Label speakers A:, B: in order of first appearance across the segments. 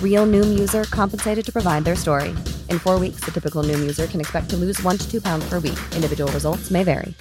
A: Real Noom user compensated to provide their story. In four weeks, the typical Noom user can expect to lose one to two pounds per week. Individual results may vary.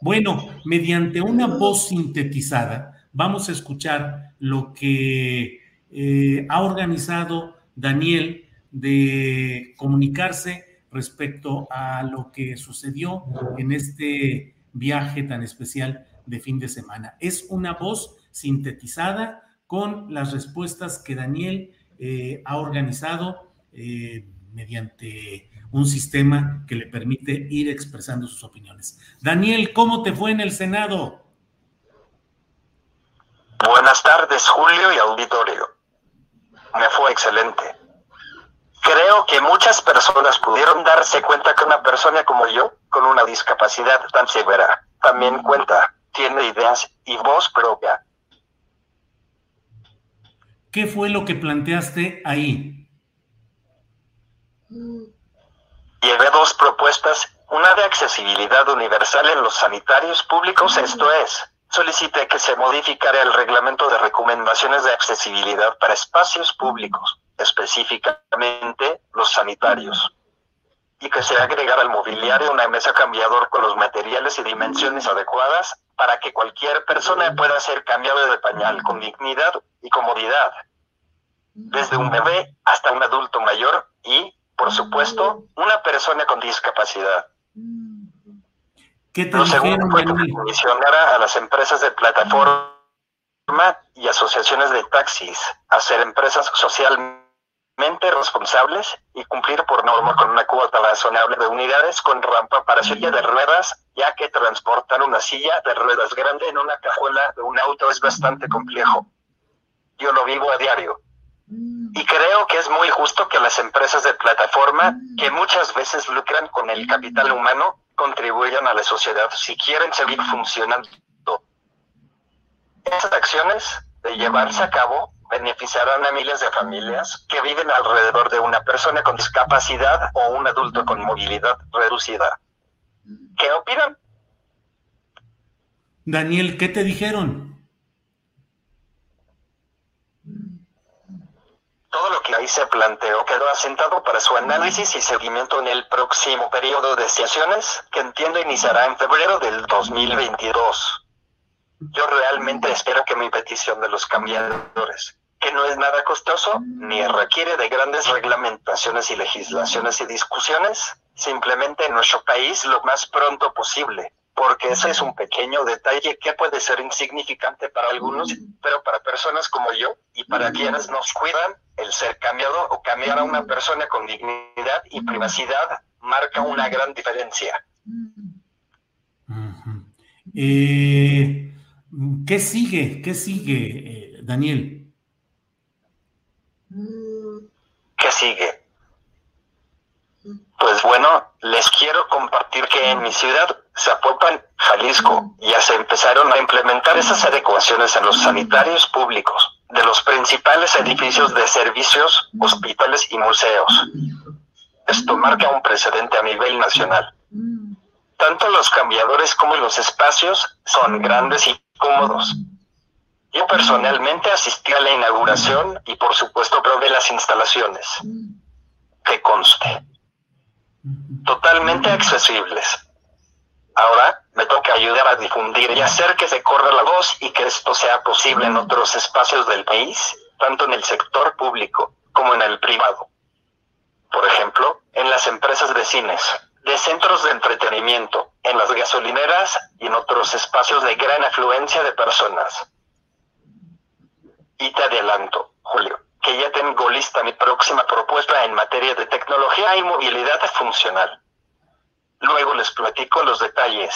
B: Bueno, mediante una voz sintetizada, vamos a escuchar lo que eh, ha organizado Daniel de comunicarse respecto a lo que sucedió en este viaje tan especial de fin de semana. Es una voz sintetizada con las respuestas que Daniel eh, ha organizado eh, mediante un sistema que le permite ir expresando sus opiniones. Daniel, ¿cómo te fue en el Senado?
C: Buenas tardes, Julio y auditorio. Me fue excelente. Creo que muchas personas pudieron darse cuenta que una persona como yo, con una discapacidad tan severa, también cuenta, tiene ideas y voz propia.
B: ¿Qué fue lo que planteaste ahí?
C: Llevé dos propuestas, una de accesibilidad universal en los sanitarios públicos, esto es, solicité que se modificara el reglamento de recomendaciones de accesibilidad para espacios públicos, específicamente los sanitarios, y que se agregara al mobiliario una mesa cambiador con los materiales y dimensiones adecuadas para que cualquier persona pueda ser cambiado de pañal con dignidad y comodidad, desde un bebé hasta un adulto mayor y, por supuesto, una persona con discapacidad.
B: ¿Qué te
C: Lo segundo fue que comisionara a las empresas de plataforma y asociaciones de taxis a ser empresas socialmente responsables y cumplir por norma con una cuota razonable de unidades con rampa para silla de ruedas, ya que transportar una silla de ruedas grande en una cajuela de un auto es bastante complejo. Yo lo vivo a diario. Y creo que es muy justo que las empresas de plataforma, que muchas veces lucran con el capital humano, contribuyan a la sociedad si quieren seguir funcionando. Estas acciones, de llevarse a cabo, beneficiarán a miles de familias que viven alrededor de una persona con discapacidad o un adulto con movilidad reducida. ¿Qué opinan?
B: Daniel, ¿qué te dijeron?
C: Todo lo que ahí se planteó quedó asentado para su análisis y seguimiento en el próximo periodo de sesiones, que entiendo iniciará en febrero del 2022. Yo realmente espero que mi petición de los cambiadores, que no es nada costoso, ni requiere de grandes reglamentaciones y legislaciones y discusiones, se implemente en nuestro país lo más pronto posible, porque ese es un pequeño detalle que puede ser insignificante para algunos, pero para personas como yo y para quienes nos cuidan, el ser cambiado o cambiar a una persona con dignidad y privacidad marca una gran diferencia.
B: Eh, ¿Qué sigue? ¿Qué sigue, eh, Daniel?
C: ¿Qué sigue? Pues bueno, les quiero compartir que en mi ciudad, Zapopan, Jalisco, ya se empezaron a implementar esas adecuaciones en los sanitarios públicos de los principales edificios de servicios, hospitales y museos. Esto marca un precedente a nivel nacional. Tanto los cambiadores como los espacios son grandes y cómodos. Yo personalmente asistí a la inauguración y por supuesto probé las instalaciones. Que conste. Totalmente accesibles. Ahora me toca ayudar a difundir y hacer que se corra la voz y que esto sea posible en otros espacios del país, tanto en el sector público como en el privado. Por ejemplo, en las empresas de cines, de centros de entretenimiento, en las gasolineras y en otros espacios de gran afluencia de personas. Y te adelanto, Julio, que ya tengo lista mi próxima propuesta en materia de tecnología y movilidad funcional. Luego les platico los detalles.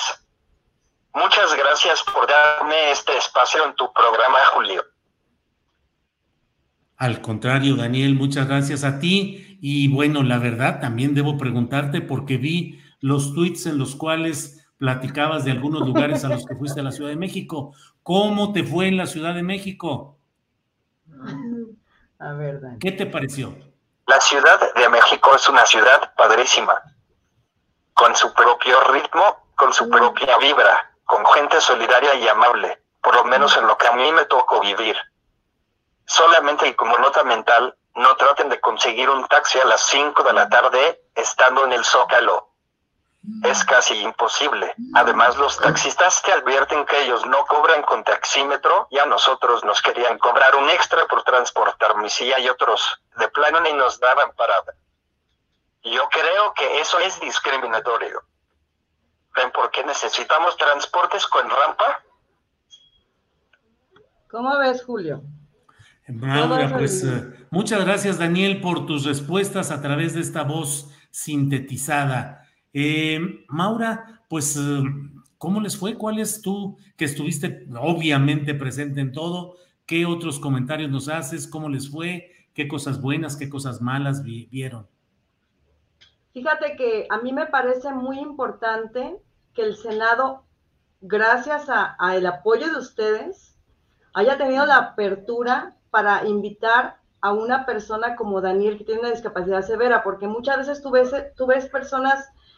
C: Muchas gracias por darme este espacio en tu programa, Julio.
B: Al contrario, Daniel, muchas gracias a ti. Y bueno, la verdad, también debo preguntarte porque vi los tweets en los cuales platicabas de algunos lugares a los que fuiste a la Ciudad de México. ¿Cómo te fue en la Ciudad de México?
D: A ver, Daniel.
B: ¿Qué te pareció?
C: La Ciudad de México es una ciudad padrísima, con su propio ritmo, con su propia vibra, con gente solidaria y amable, por lo menos en lo que a mí me tocó vivir. Solamente y como nota mental, no traten de conseguir un taxi a las 5 de la tarde estando en el Zócalo. Es casi imposible. Además, los taxistas te advierten que ellos no cobran con taxímetro y a nosotros nos querían cobrar un extra por transportar mi silla y otros de plano ni nos daban parada. Yo creo que eso es discriminatorio. ¿Ven por qué necesitamos transportes con rampa?
D: ¿Cómo ves, Julio?
B: Maura, pues uh, muchas gracias, Daniel, por tus respuestas a través de esta voz sintetizada. Eh, Maura, pues, uh, ¿cómo les fue? ¿Cuál es tú que estuviste obviamente presente en todo? ¿Qué otros comentarios nos haces? ¿Cómo les fue? ¿Qué cosas buenas, qué cosas malas vi vieron?
D: Fíjate que a mí me parece muy importante que el Senado, gracias al apoyo de ustedes, haya tenido la apertura para invitar a una persona como Daniel que tiene una discapacidad severa, porque muchas veces tú ves, tú ves personas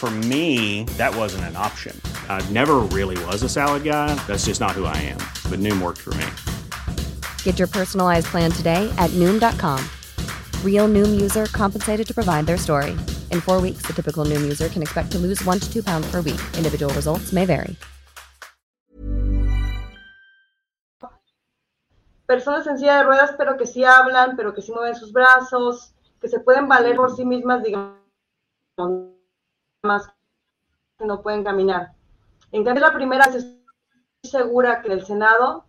E: For me, that wasn't an option. I never really was a salad guy. That's just not who I am. But Noom worked for me.
A: Get your personalized plan today at Noom.com. Real Noom user compensated to provide their story. In four weeks, the typical Noom user can expect to lose one to two pounds per week. Individual results may vary.
D: Personas en silla de ruedas, pero que sí hablan, pero que sí mueven sus brazos, que se pueden valer por sí mismas, digamos, más que no pueden caminar. En cambio, la primera, estoy segura que en el Senado,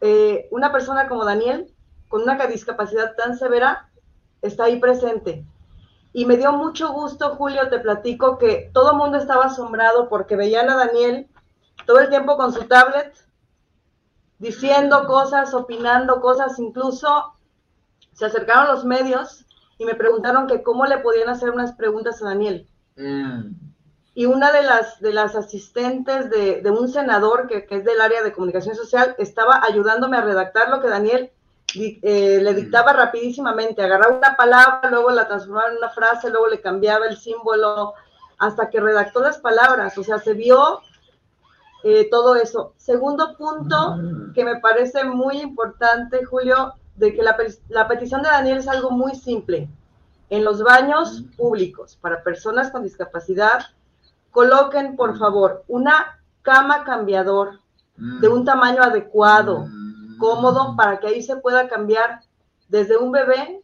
D: eh, una persona como Daniel, con una discapacidad tan severa, está ahí presente. Y me dio mucho gusto, Julio, te platico que todo el mundo estaba asombrado porque veían a Daniel todo el tiempo con su tablet, diciendo cosas, opinando cosas, incluso se acercaron los medios y me preguntaron que cómo le podían hacer unas preguntas a Daniel. Y una de las, de las asistentes de, de un senador que, que, es del área de comunicación social estaba ayudándome a redactar lo que Daniel eh, le dictaba rapidísimamente. Agarraba una palabra, luego la transformaba en una frase, luego le cambiaba el símbolo, hasta que redactó las palabras. O sea, se vio eh, todo eso. Segundo punto que me parece muy importante, Julio, de que la, la, petición de Daniel es algo muy simple. En los baños públicos para personas con discapacidad, coloquen, por favor, una cama cambiador de un tamaño adecuado, cómodo, para que ahí se pueda cambiar desde un bebé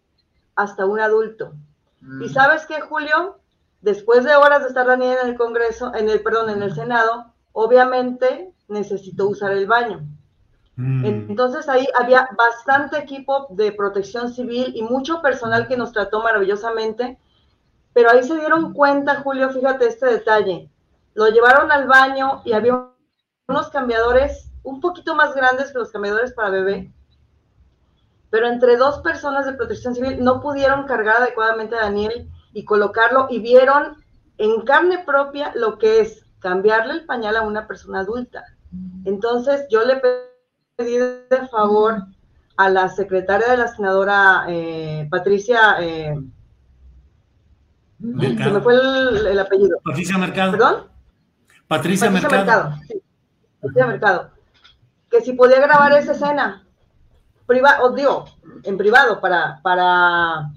D: hasta un adulto. Y sabes qué, Julio, después de horas de estar Daniel en el Congreso, en el, perdón, en el Senado, obviamente necesitó usar el baño. Mm. Entonces ahí había bastante equipo de protección civil y mucho personal que nos trató maravillosamente, pero ahí se dieron cuenta, Julio, fíjate este detalle, lo llevaron al baño y había unos cambiadores un poquito más grandes que los cambiadores para bebé, pero entre dos personas de protección civil no pudieron cargar adecuadamente a Daniel y colocarlo y vieron en carne propia lo que es cambiarle el pañal a una persona adulta. Entonces yo le pedí de favor a la secretaria de la senadora eh, Patricia, eh, se me fue el, apellido.
B: Patricia Mercado.
D: ¿Perdón?
B: Patricia, Mercado.
D: Patricia Mercado. Que si podía grabar esa escena, privado, digo, en privado, para, para,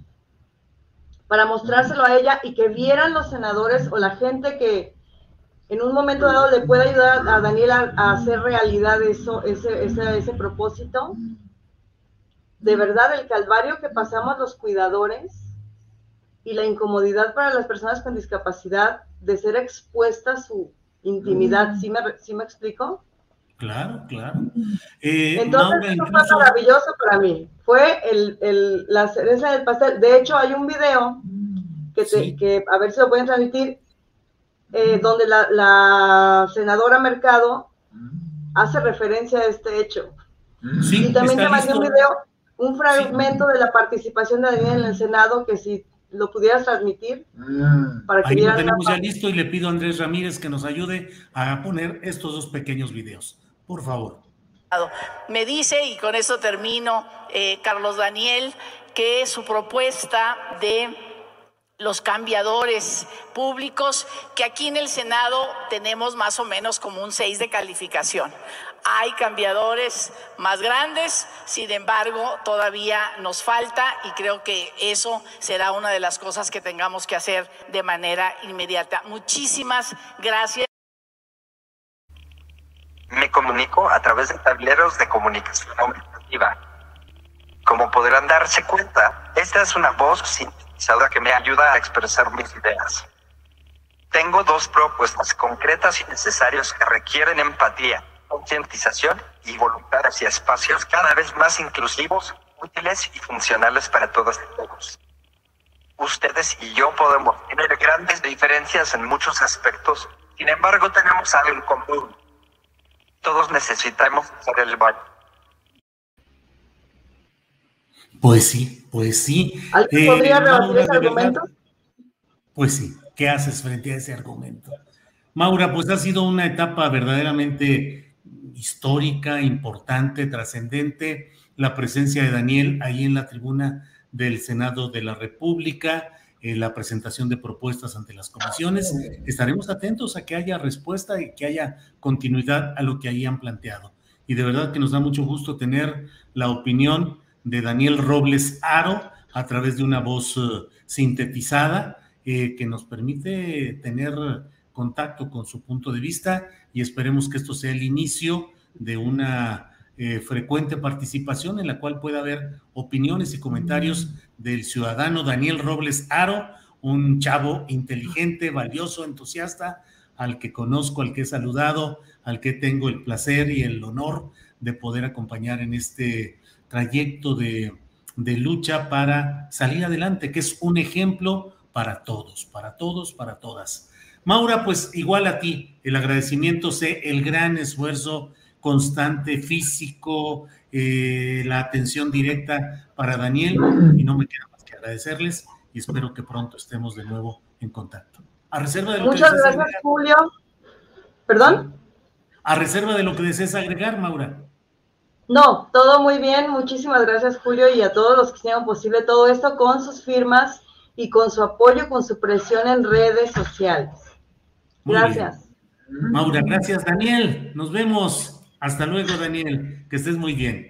D: para mostrárselo a ella y que vieran los senadores o la gente que en un momento dado le pueda ayudar a Daniela a, hacer realidad eso, ese, ese, ese propósito. De verdad, el calvario que pasamos los cuidadores y la incomodidad para las personas con discapacidad de ser expuesta a su intimidad. ¿Sí me, ¿sí me explico?
B: Claro, claro.
D: Eh, Entonces, eso fue maravilloso para mí. Fue el, el, la cereza del pastel. De hecho, hay un video que, que a ver si lo pueden transmitir, eh, donde la, la, senadora Mercado hace referencia a este hecho.
B: Sí,
D: y también te mandé un video, un fragmento de la participación de Daniel en el Senado, que si lo pudieras transmitir
B: para que Ahí lo tenemos ya listo y le pido a Andrés Ramírez que nos ayude a poner estos dos pequeños videos. Por favor.
F: Me dice, y con eso termino, eh, Carlos Daniel, que su propuesta de los cambiadores públicos, que aquí en el Senado tenemos más o menos como un 6 de calificación. Hay cambiadores más grandes, sin embargo, todavía nos falta y creo que eso será una de las cosas que tengamos que hacer de manera inmediata. Muchísimas gracias
C: me comunico a través de tableros de comunicación. Como podrán darse cuenta, esta es una voz que me ayuda a expresar mis ideas. Tengo dos propuestas concretas y necesarias que requieren empatía, concientización y voluntad hacia espacios cada vez más inclusivos, útiles y funcionales para todos y todos. Ustedes y yo podemos tener grandes diferencias en muchos aspectos, sin embargo tenemos algo en común todos necesitamos hacer el baño.
B: Pues sí, pues sí.
D: ¿Alguien podría eh, rebatir ese argumento?
B: pues sí, ¿qué haces frente a ese argumento? Maura, pues ha sido una etapa verdaderamente histórica, importante, trascendente, la presencia de Daniel ahí en la tribuna del Senado de la República, eh, la presentación de propuestas ante las comisiones. Estaremos atentos a que haya respuesta y que haya continuidad a lo que ahí han planteado. Y de verdad que nos da mucho gusto tener la opinión de Daniel Robles Aro a través de una voz eh, sintetizada eh, que nos permite tener contacto con su punto de vista y esperemos que esto sea el inicio de una eh, frecuente participación en la cual pueda haber opiniones y comentarios del ciudadano Daniel Robles Aro, un chavo inteligente, valioso, entusiasta, al que conozco, al que he saludado, al que tengo el placer y el honor de poder acompañar en este trayecto de, de lucha para salir adelante, que es un ejemplo para todos, para todos, para todas. Maura, pues igual a ti, el agradecimiento sé el gran esfuerzo constante físico, eh, la atención directa para Daniel y no me queda más que agradecerles y espero que pronto estemos de nuevo en contacto. A reserva de lo
D: Muchas gracias, Julio. ¿Perdón?
B: A reserva de lo que desees agregar, Maura.
D: No, todo muy bien. Muchísimas gracias, Julio, y a todos los que hicieron posible todo esto con sus firmas y con su apoyo, con su presión en redes sociales. Gracias.
B: Maura, gracias, Daniel. Nos vemos. Hasta luego, Daniel. Que estés muy bien.